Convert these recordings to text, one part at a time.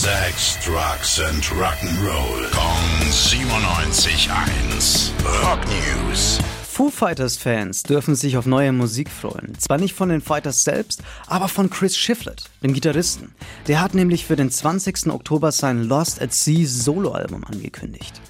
Sex, Drugs and Rock'n'Roll. Kong 97.1. Rock News. Foo Fighters-Fans dürfen sich auf neue Musik freuen. Zwar nicht von den Fighters selbst, aber von Chris Shiflett, dem Gitarristen. Der hat nämlich für den 20. Oktober sein Lost at Sea Soloalbum angekündigt.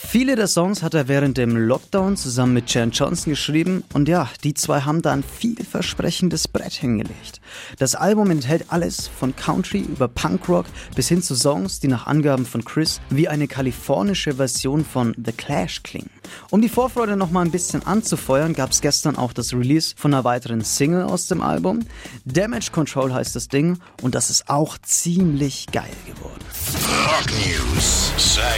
Viele der Songs hat er während dem Lockdown zusammen mit Jan Johnson geschrieben und ja, die zwei haben da ein vielversprechendes Brett hingelegt. Das Album enthält alles von Country über Punkrock bis hin zu Songs, die nach Angaben von Chris wie eine kalifornische Version von The Clash klingen. Um die Vorfreude noch mal ein bisschen anzufeuern, gab es gestern auch das Release von einer weiteren Single aus dem Album. Damage Control heißt das Ding und das ist auch ziemlich geil geworden. Rock News.